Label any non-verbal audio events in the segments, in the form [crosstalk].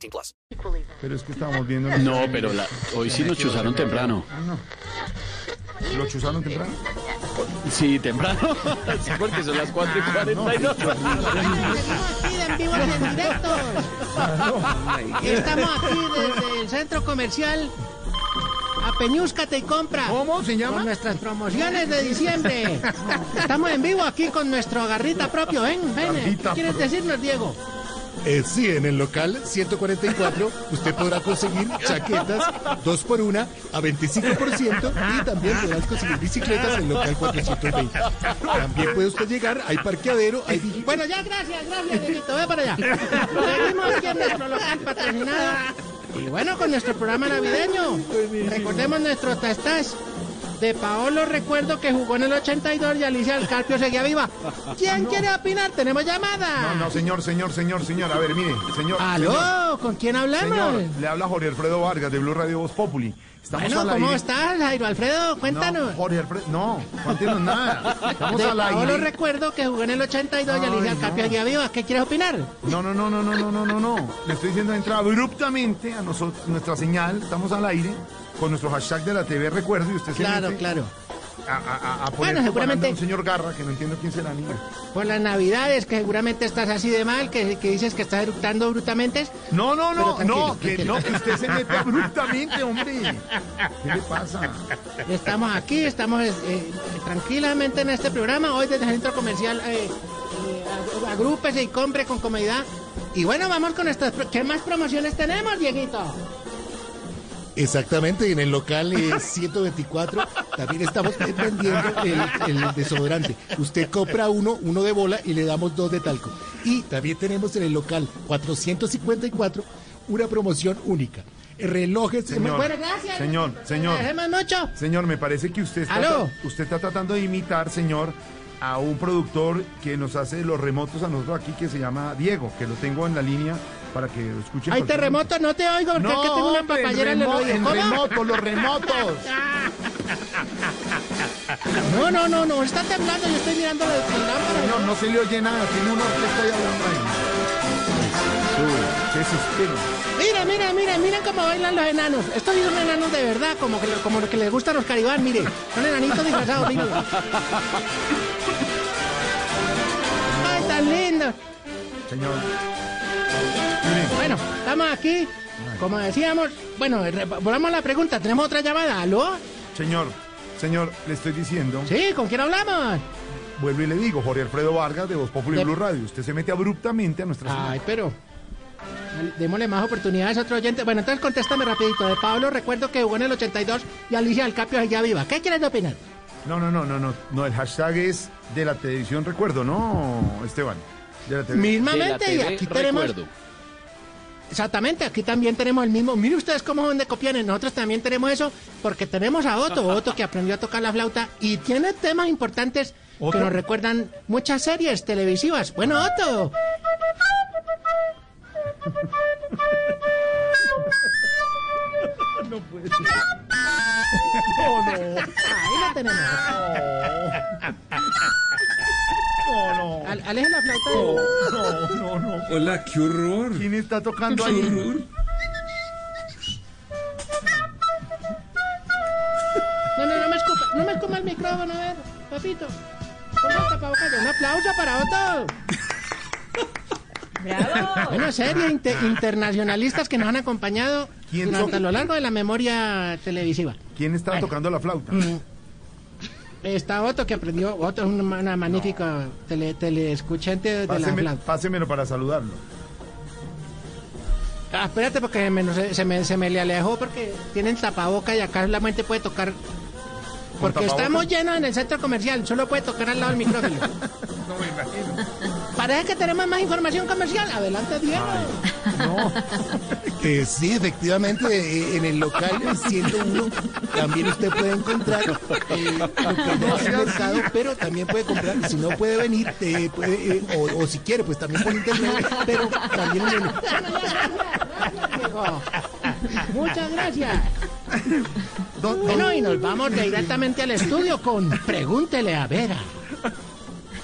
18 plus. Pero es que estábamos viendo. No, pero la- hoy sí nos chuzaron temprano. ¿Lo chuzaron temprano? Sí, temprano. [laughs] Sí, porque son las 4 y 42. Seguimos aquí en vivo y en directo. Estamos aquí desde el centro comercial a Peñúscate y compra. ¿Cómo se Con llama? nuestras promociones de diciembre. [laughs] Estamos en vivo aquí con nuestro garrita propio. Ven, ¿Qué quieres decirnos, Diego? Eh, sí, en el local 144 usted podrá conseguir chaquetas 2 por 1 a 25% y también podrás conseguir bicicletas en el local 420. También puede usted llegar, hay parqueadero, hay Bueno, ya, gracias, gracias, Dieguito. Ve para allá. Seguimos aquí en nuestro local patrocinado. Y bueno, con nuestro programa navideño. Recordemos nuestro tastas. De Paolo recuerdo que jugó en el 82 y Alicia del Carpio seguía viva. ¿Quién ah, quiere opinar? Tenemos llamada. No, no, señor, señor, señor, señor. A ver, mire, señor. ¿Aló? ¿Con quién hablamos? Le habla Jorge Alfredo Vargas de Blue Radio Voz Populi. Estamos bueno, al aire. ¿cómo estás, Jairo Alfredo? Cuéntanos. No, Jorge Alfredo, no, no entiendo [laughs] nada. Estamos de al aire. Paolo recuerdo que jugó en el 82 Ay, y Alicia del Carpio seguía viva. ¿Qué quieres opinar? No, no, no, no, no, no, no, no. no. Le estoy diciendo, entra abruptamente a nosotros, nuestra señal. Estamos al aire con nuestro hashtag de la TV Recuerdo y usted se Claro, mete claro. a, a, a, a poner Bueno, seguramente- de un señor Garra que no entiendo quién será ni. Por las navidades, que seguramente estás así de mal, que, que dices que estás eructando brutamente. No, no, no, no, que tranquilo. no, que usted se mete [laughs] abruptamente, hombre. ¿Qué le pasa? Estamos aquí, estamos eh, tranquilamente en este programa. Hoy desde el centro comercial, eh, eh, ag- agrúpese y compre con comodidad. Y bueno, vamos con estas. ¿Qué más promociones tenemos, Dieguito? Exactamente, y en el local eh, [laughs] 124 también estamos vendiendo el, el desodorante. Usted compra uno, uno de bola y le damos dos de talco. Y también tenemos en el local 454 una promoción única. Relojes. Señor, Bueno, gracias. señor, señor. Mucho. Señor, me parece que usted está, usted está tratando de imitar, señor, a un productor que nos hace los remotos a nosotros aquí que se llama Diego, que lo tengo en la línea para que escuchen. Hay terremoto, no te oigo porque que tengo una papayera en el oído. ¿Cómo? remoto, los remotos. No, no, no, no, está temblando, yo estoy mirando la, lámpara. Señor, no se le oye nada, tiene uno que estoy hablando ahí. Se suspende. Mira, mira, mira, miren cómo bailan los enanos. Estos sí son enanos de verdad, como que, como los que les gustan los caribán, mire. Son enanitos disfrazados. [laughs] Ay, tan lindo. Señor. Bueno, estamos aquí. Como decíamos, bueno, volvamos a la pregunta. ¿Tenemos otra llamada? ¿Aló? señor, señor, le estoy diciendo, Sí, ¿con quién hablamos? vuelvo y le digo, Jorge Alfredo Vargas de Voz Populi De- Blue Radio. Usted se mete abruptamente a nuestra. Ay, pero... Démosle más oportunidades a otro oyente. Bueno, entonces contéstame rapidito. De Pablo recuerdo que jugó en el 82 y Alicia Alcapio ya viva. ¿Qué quieres opinar? No, no, no, no, no, no, el hashtag es de la televisión recuerdo, ¿no, Esteban? De la televisión. De la Mismamente, y aquí tenemos... recuerdo. Exactamente, aquí también tenemos el mismo. Mire ustedes cómo son de copianes. Nosotros también tenemos eso porque tenemos a Otto, [laughs] Otto que aprendió a tocar la flauta y tiene temas importantes ¿Otto? que nos recuerdan muchas series televisivas. Bueno, Otto. [laughs] [laughs] Ahí la tenemos. No, no, Al- aleje la flauta. de- no, no, no. Hola, qué horror. ¿Quién está tocando Qué ahí? horror. No, no, no me escupa, no me escupa el micrófono, a ver, papito. Un aplauso para Otto. Bueno, serie inte- internacionalistas que nos han acompañado ¿Quién durante son? a lo largo de la memoria televisiva. ¿Quién está Bueno. tocando la flauta? Está Otto que aprendió, Otto es una, una magnífica tele, teleescuchante de la Páseme- flauta. pásemelo para saludarlo. Ah, espérate porque me- se, me, se me le alejó porque tienen tapaboca y acá solamente puede tocar. Porque tapaboca? estamos llenos en el centro comercial, solo puede tocar al lado del micrófono. [laughs] No me imagino. parece que tenemos más información comercial. Adelante, Diego. [laughs] Eh, sí, efectivamente, eh, en el local 101 también usted puede encontrar eh, lo que es mercado, pero también puede comprar, si no puede venir, eh, puede, eh, o, o si quiere, pues también por internet, pero también en el... Diego. [laughs] Muchas gracias. Bueno, y nos vamos directamente al estudio con Pregúntele a Vera.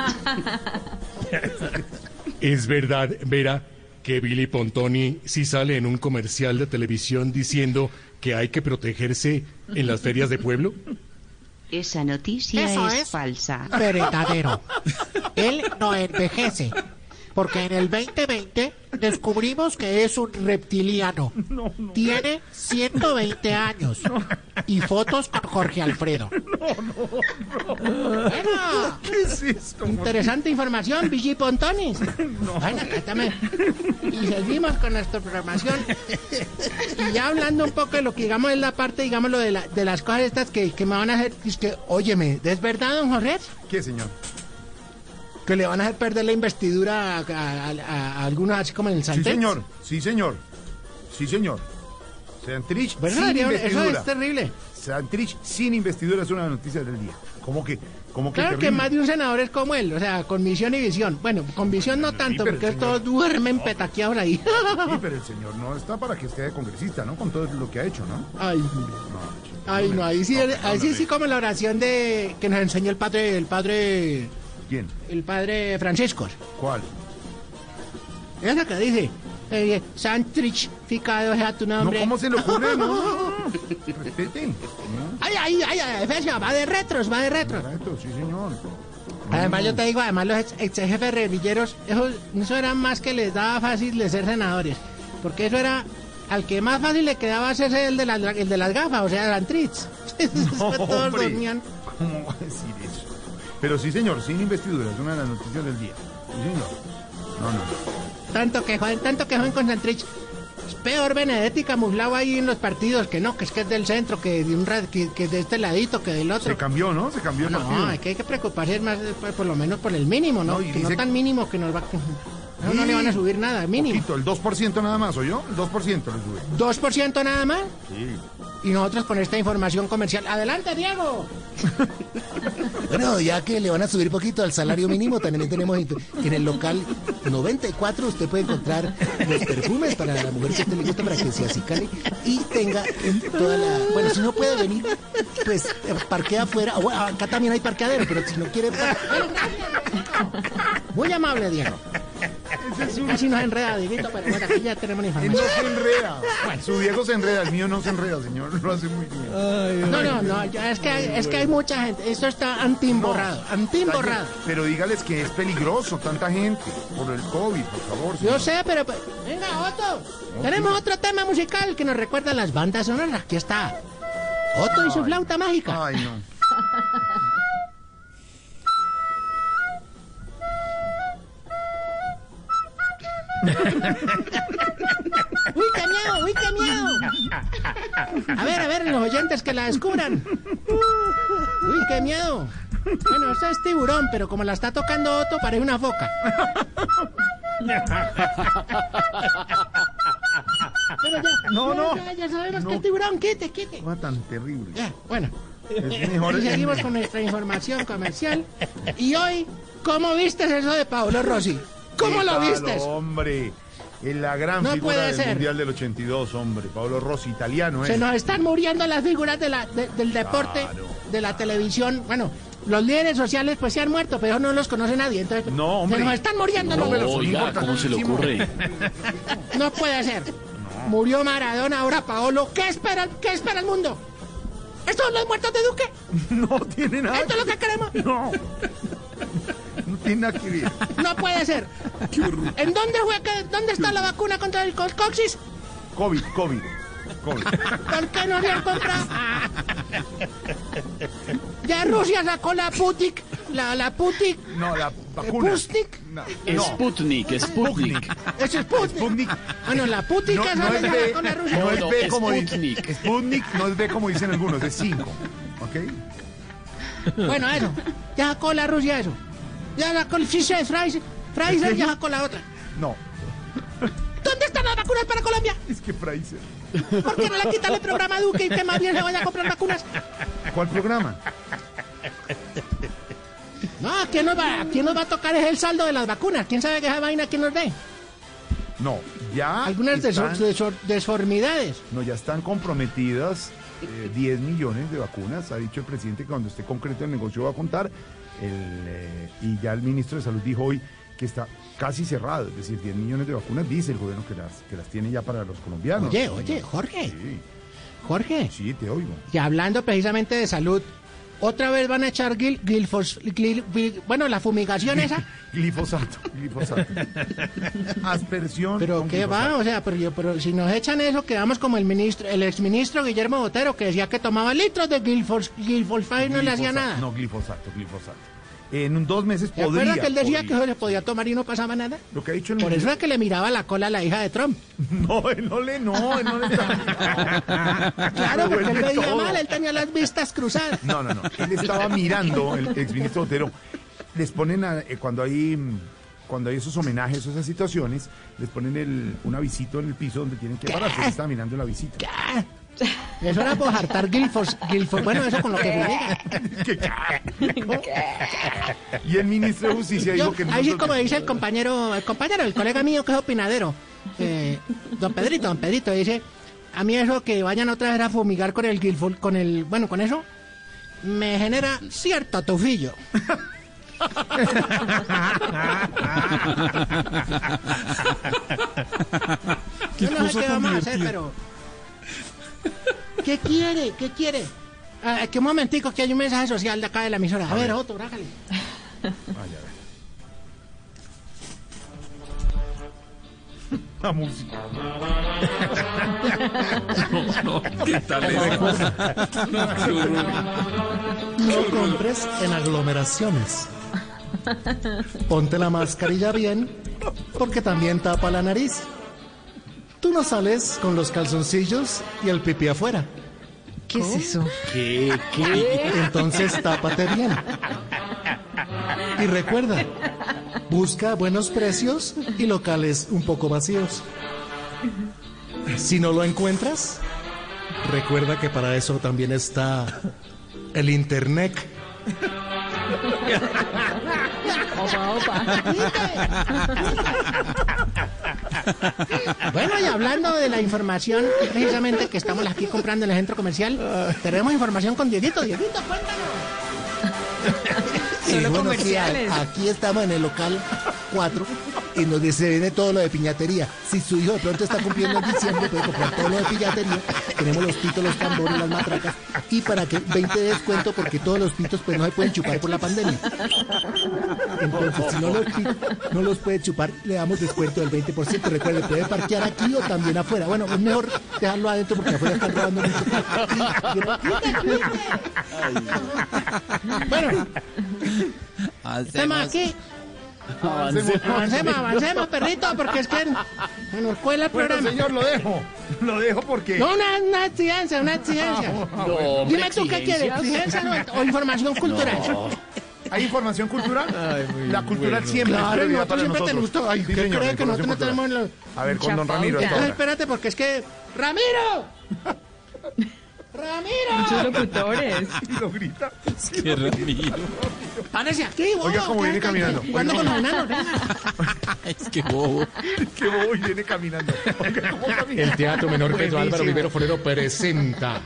[laughs] ¿Es verdad, Vera, que Billy Pontoni sí sale en un comercial de televisión diciendo que hay que protegerse en las ferias de pueblo? Esa noticia Eso es, es. falsa. Verdadero. Él no envejece. Porque en el 2020 descubrimos que es un reptiliano. [laughs] Tiene 120 años. Y fotos con Jorge Alfredo. [laughs] Bueno, ¿Qué es esto? interesante información, Vigi Pontonis. [laughs] Bueno, cuéntame. Y seguimos con nuestra programación. Y ya hablando un poco de lo que digamos es la parte, digamos, lo de, la- de las cosas estas que, que me van a hacer. Es que, óyeme, ¿es verdad, don Jorge? ¿Qué, señor? Que le van a hacer perder la investidura a, a- a- a algunos, así como en el Sí, Santex. señor. Sí, señor. Sí, señor. Santrich Bueno, sin Adrián, eso investidura. es terrible. Santrich sin investidura es una noticia del día. ¿Cómo que? ¿Cómo que Claro que más de un senador es como él, o sea, con misión y visión. Bueno, con visión no tanto, porque señor- todos duermen petaqueados ahí. Sí, [laughs] pero el señor no está para que esté de congresista, ¿no? Con todo lo que ha hecho, ¿no? Ay, No, ay, no, ahí sí, ahí sí, sí como la oración de que nos enseñó el padre, el padre, ¿Quién? el padre Francisco. ¿Cuál? Esa que dice, eh, santrificado sea tu No, nombre. ¿Cómo se le ocurre? No, no, [laughs] no. Respeten. Ay, ay, ay, ay, Efesio, va de retros, va de retros. Correcto, sí, señor. Además, yo te digo, además, los ex, ex jefes guerrilleros, eso, eso era más que les daba fácil de ser senadores. Porque eso era, al que más fácil le quedaba hacerse el de las, el de las gafas, o sea, [laughs] el Antritz. Todos hombre. dormían. ¿Cómo va a decir eso? Pero sí, señor, sin investidura, es una de las noticias del día. Sí, señor. No, no, no. Tanto que joden, tanto que joden con Santrich. Es peor Benedetti camuflado ahí en los partidos, que no, que es que es del centro, que de un ra- que, que de este ladito, que del otro. Se cambió, ¿no? Se cambió el No, partido. hay que, hay que preocuparse más, por, por lo menos por el mínimo, ¿no? No, y que no tan mínimo que nos va... No, no le van a subir nada, mínimo. Poquito, el 2% nada más, ¿oyó? El 2% le sube. ¿2% nada más? Sí. Y nosotros con esta información comercial. ¡Adelante, Diego! [laughs] Bueno, ya que le van a subir poquito al salario mínimo, también tenemos en en el local 94 usted puede encontrar los perfumes para la mujer que usted le gusta para que se acicale y tenga en toda la... Bueno, si no puede venir, pues eh, parquea afuera. Bueno, acá también hay parqueadero, pero si no quiere... Muy amable, Diego. [laughs] Casi nos enreda, Dieguito, pero bueno, aquí ya tenemos [laughs] la Él no información. se enreda. Su Diego se enreda, el mío no se enreda, señor. Lo hace muy bien. No, no, no, es que hay, es que hay mucha gente. Esto está antimborrado, antimborrado. Pero dígales que es peligroso, tanta gente, por el COVID, por favor. Yo sé, pero... pues, Venga, Otto. Tenemos otro tema musical que nos recuerda a las bandas sonoras. Aquí está. Otto y su flauta mágica. Ay, no. [laughs] ¡Uy, qué miedo! ¡Uy, qué miedo! A ver, a ver, los oyentes que la descubran. ¡Uy, qué miedo! Bueno, esta es tiburón, pero como la está tocando Otto, parece una foca. Pero ya, No, no. Ya, ya sabemos No. que tiburón, quite, quite. Cosa tan terrible. Ya, bueno. Es mejor. Y seguimos con nuestra información comercial. Y hoy, ¿cómo vistes eso de Paolo Rossi? ¿Cómo ¿Qué lo tal, vistes? hombre. Es la gran No figura puede del ser. Mundial del 82, hombre. Pablo Rossi, italiano, ¿eh? Se nos están muriendo las figuras de la, de- del deporte, Claro. de la televisión. Bueno, los líderes sociales pues se han muerto, pero no los conoce nadie. Entonces, No, hombre. se nos están muriendo. No, los- Oiga, ¿cómo se le ocurre? [laughs] No puede ser. Murió Maradona, ahora Paolo. ¿Qué espera, ¿Qué espera el mundo? ¿Estos son los muertos de Duque? [laughs] No tiene nada. ¿Esto es lo que queremos? No. [laughs] No tiene nada que ver. No puede ser. ¿En dónde, fue que- dónde está la vacuna contra el coxis? COVID, COVID. COVID. ¿Por qué no se han comprado? Ya Rusia sacó la Putik, la, la Putik, No, la vacuna. Sputnik. No. no. Sputnik, Sputnik. Eso es Sputnik. Sputnik. Bueno, la Putik No, esa no la es B, sacó la Rusia. no es No, B no, como Sputnik. dicen. Sputnik no es B como dicen algunos, es 5. ¿Ok? Bueno, eso. Ya sacó la Rusia eso. Ya sacó el Fisher Price. Pfizer ya sacó la otra. No, ¿Dónde están las vacunas para Colombia? es que Pfizer. ¿Por qué no le quitan el programa a Duque y que más bien se vaya a comprar vacunas? ¿Cuál programa? No, ¿quién nos va, quién nos va a tocar es el saldo de las vacunas? ¿Quién sabe que esa vaina quién nos dé? No, ya. Algunas están- desor- desor- desformidades. No, ya están comprometidas eh, 10 millones de vacunas. Ha dicho el presidente que cuando esté concreto el negocio va a contar. El, eh, y ya el ministro de Salud dijo hoy que está casi cerrado. Es decir, 10 millones de vacunas dice el gobierno que las, que las tiene ya para los colombianos. Oye, oye, Jorge, Sí, Jorge. sí, te oigo. Y hablando precisamente de salud, otra vez van a echar gil, gilfos- gil- gil- bueno, la fumigación esa. [laughs] Glifosato, glifosato. [laughs] Aspersión. Pero qué va, o sea, pero, yo, pero si nos echan eso, quedamos como el ministro, el exministro Guillermo Botero, que decía que tomaba litros de gilfolfai y no le hacía nada. No, glifosato, glifosato. En un dos meses ¿Se podría. acuerda que él decía podría. que se podía tomar y no pasaba nada? Lo que ha dicho el Por eso es que le miraba la cola a la hija de Trump. [laughs] No, él no le, no, él no le está. [laughs] Claro, porque él veía todo. mal, él tenía las vistas cruzadas. No, no, no. Él estaba mirando, el exministro Otero. Les ponen, a- eh, cuando hay mm, cuando hay esos homenajes, esas situaciones, les ponen el, un avisito en el piso donde tienen que pararse. Él estaba mirando el avisito. [laughs] Eso era por hartar gilfos, bueno, eso con lo que. [laughs] Y el ministro de Justicia dijo Yo, que ahí sí como dice el compañero, el compañero, el colega mío que es opinadero, eh, don Pedrito, don Pedrito, dice, a mí eso que vayan otra vez a fumigar con el gilfol, con el, bueno, con eso, me genera cierto tufillo. [laughs] Yo no sé qué vamos a hacer, pero... ¿Qué quiere? ¿Qué quiere? Ah, que un momentico, que hay un mensaje social de acá de la emisora. A, ver, Otto, brájale. [laughs] La música. ¿Qué tal eso? [laughs] No, qué horror. No compres en aglomeraciones. Ponte la mascarilla bien, porque también tapa la nariz. Tú no sales con los calzoncillos y el pipí afuera. ¿Qué es eso? Entonces tápate bien. Y recuerda, busca buenos precios y locales un poco vacíos. Si no lo encuentras, recuerda que para eso también está el internet. Opa, opa. [laughs] Bueno, y hablando de la información, precisamente que estamos aquí comprando en el centro comercial, tenemos información con Dieguito. Dieguito, cuéntanos. Solo sí, comerciales. aquí estamos en el local 4 y nos dice, viene todo lo de piñatería. Si su hijo de pronto está cumpliendo en diciembre, puede comprar todo lo de piñatería. Tenemos los pitos, los tambores, las matracas. Y para que 20 de descuento, porque todos los pitos pues no se pueden chupar por la pandemia. Entonces, si no los, no los puede chupar, le damos descuento del 20%. Recuerde, puede parquear aquí o también afuera. Bueno, es mejor dejarlo adentro porque afuera están robando mucho. Bueno, estamos aquí. [laughs] Avancemos, avancemos, perrito, porque es que se nos cuela el Bueno, programa. señor, lo dejo. Lo dejo porque. No, una, una exigencia, una exigencia. No, hombre, Dime tú qué quieres, exigencia no, o información cultural. ¿Hay información cultural? la cultural siempre es Claro, prioridad nosotros siempre te nosotros. gustó. Ay, Sí, ¿qué señor, cree que nosotros no información tenemos cultural. los... A ver, con don Ramiro. espérate, porque es que... ¡Ramiro! Muchos [laughs] ¡Ramiro! locutores. [laughs] Y lo grita. Qué Ramiro. ¡Párese aquí, bobo! Oiga cómo viene ¿qué- qué- caminando. Jugando con los enanos. [laughs] Es que bobo. Qué bobo y viene caminando. Oiga, ¿cómo camina? El Teatro Menor Pedro Álvaro. Vivero Forero presenta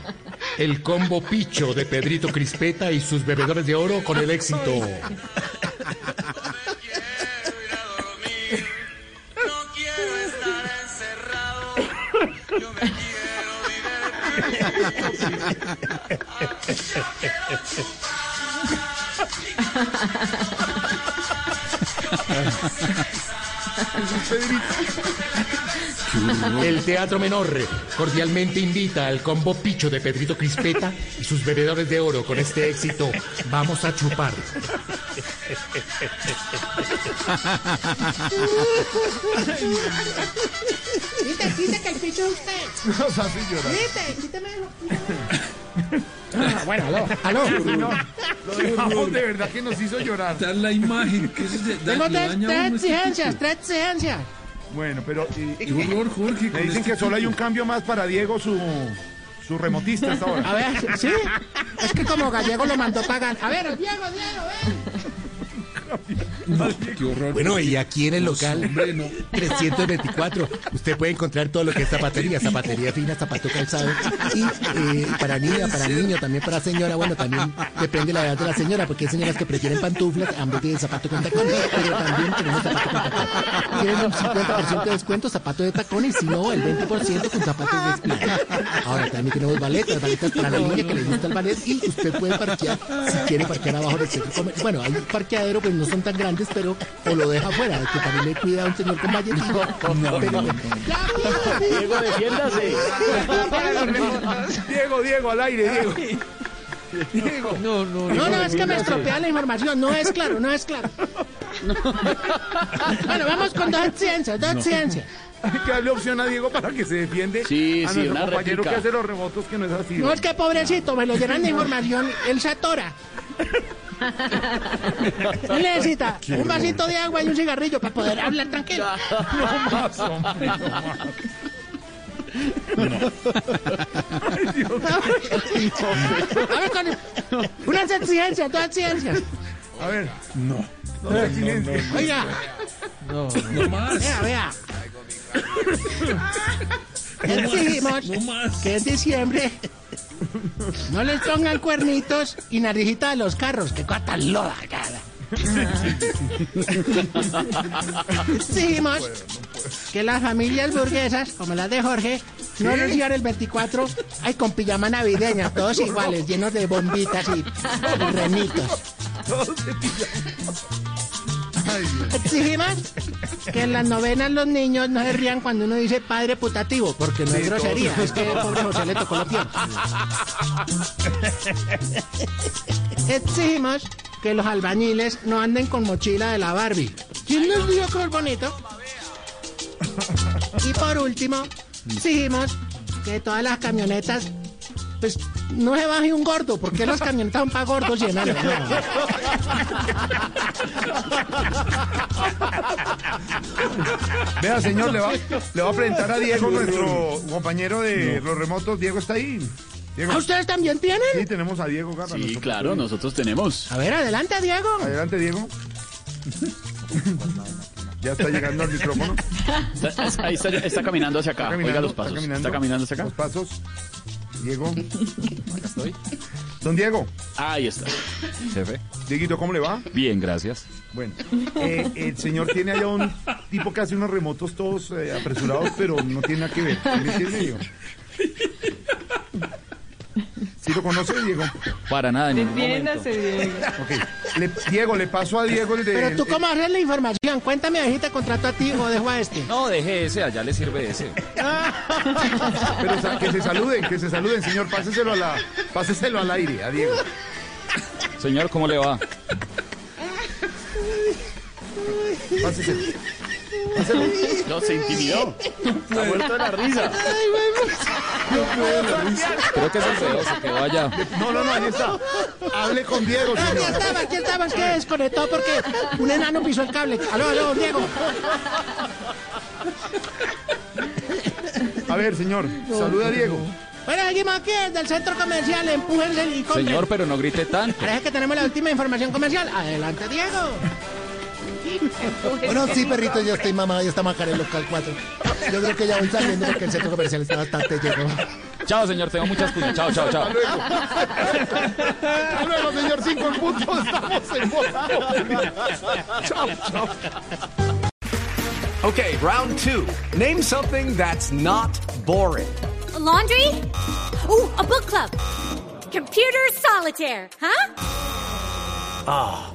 el combo picho de Pedrito Crispeta y sus bebedores de oro con el éxito. Pedrito. El Teatro Menor cordialmente invita al combo picho de Pedrito Crispeta y sus bebedores de oro con este éxito. Vamos a chupar. Quite, quite que el picho es usted. [laughs] Nos hace llorar. Quite, quíteme eso. Bueno, aló, [laughs] aló. Lo dejamos de verdad que nos hizo llorar. Dar la imagen, se da, Tengo tres, a tres uno. exigencias, tres exigencias. Bueno, pero y- Qué horror, Jorge. me dicen este que solo hay un cambio más para Diego, su, su remotista hasta [laughs] A ahora. ver, ¿sí? Es que como Gallego lo mandó pagar. A ver, Diego, Diego, ven. Qué horror. Bueno, y aquí en el local Hombre, no. 324 usted puede encontrar todo lo que es zapatería, zapatería fina, zapato calzado y eh, para niña, para niño, también para señora, bueno, también depende la edad de la señora, porque hay señoras que prefieren pantuflas en vez de zapato con tacón, pero también tenemos zapato con tacón. Tienen un 50% de descuento, zapato de tacón y si no, el 20% con zapatos de esplita. Ahora también tenemos baletas, baletas para la niña que le gusta el ballet y usted puede parquear, si quiere parquear abajo del centro. Bueno, hay un parqueadero, pues no son tan grandes, pero o lo deja afuera, que también le cuida a un señor con valletito. Pero- Diego, defiéndase. Diego, Diego, al aire, Diego. Diego. No, no, No, no, es que me estropea la información. No es claro, no es claro. Bueno, vamos con dos exigencias, dos exigencias. Hay que darle opción a Diego para que se defiende Sí, a sí, nuestro una compañero réplica. que hace los remotos, que no es así. No es que pobrecito, me lo llenan de [laughs] información, él se atora. [laughs] Él necesita un vasito de agua y un cigarrillo para poder hablar tranquilo. [laughs] No más, hombre, no más. Ay, Dios A ver, con unas exigencias, dos exigencias. A ver. No. No, exigencia. Oiga, no más. vea, vea. Exigimos No más. que en diciembre. No les pongan cuernitos y narijita a los carros, que cosa tan loda, cara. Exigimos que las familias burguesas, como las de Jorge, no reciban el 24 ay, con pijama navideña, todos iguales, llenos de bombitas y, y [laughs] remitos. Exigimos que en las novenas los niños no se rían cuando uno dice padre putativo, porque no es grosería, es que pobre José le tocó lo peor. Exigimos que los albañiles no anden con mochila de la Barbie. ¿Quién nos dio cruz bonito? Y por último, exigimos que todas las camionetas, pues no se baje un gordo, porque las camionetas son para gordos y enanos. Vea, señor, le va, le va a presentar a Diego, nuestro compañero de los remotos. Diego está ahí. Diego. ¿A ustedes también tienen? Sí, tenemos a Diego Garra. Sí, claro, compañero. nosotros tenemos. A ver, adelante, Diego. Adelante, Diego. ya está llegando al micrófono. Está- Ahí está, está caminando hacia acá. Está Oiga los está pasos. Está caminando hacia acá. Los pasos. Diego. [laughs] Acá estoy. Don Diego. Ahí está. Jefe. Dieguito, ¿cómo le va? Bien, gracias. Bueno, eh, el señor tiene allá un tipo que hace unos remotos todos eh, apresurados, pero no tiene nada que ver. ¿Me entiende, Diego? ¿Sí lo conoce, Diego? Para nada, en ningún momento. Defiéndase, Diego. Ok. Le- Diego, le paso a Diego el de... Pero tú, ¿cómo haces la información? Cuéntame, ahí te contrato a ti o dejo a este. No, deje ese, allá le sirve ese. [laughs] Pero que se saluden, que se saluden, señor. Páseselo, a la, páseselo al aire, a Diego. Señor, ¿cómo le va? Páseselo. [laughs] No, se intimidó. Ha muerto de la risa. Creo que es el feo, se quedó allá. No, no, no, ahí está. Hable con Diego, Ah, aquí señor. estaba, aquí estaba, es que desconectó porque un enano pisó el cable. Aló, aló, Diego. A ver, señor, saluda a Diego. Bueno, seguimos aquí desde el centro comercial, empújense y compren. Señor, pero no grite tanto. Parece que tenemos la última información comercial. Adelante, Diego. [laughs] Bueno, sí, perrito, yo estoy mamado, ya en el local 4. Yo creo que ya voy saliendo porque el centro comercial está bastante lleno. Chao, señor, tengo muchas cuñas. Chao, chao, chao. Hasta luego, señor. Cinco en punto. Estamos en Populi. Chao, chao. Okay, round two. Name something that's not boring. laundry? Ooh, a book club. Computer solitaire, huh? Ah,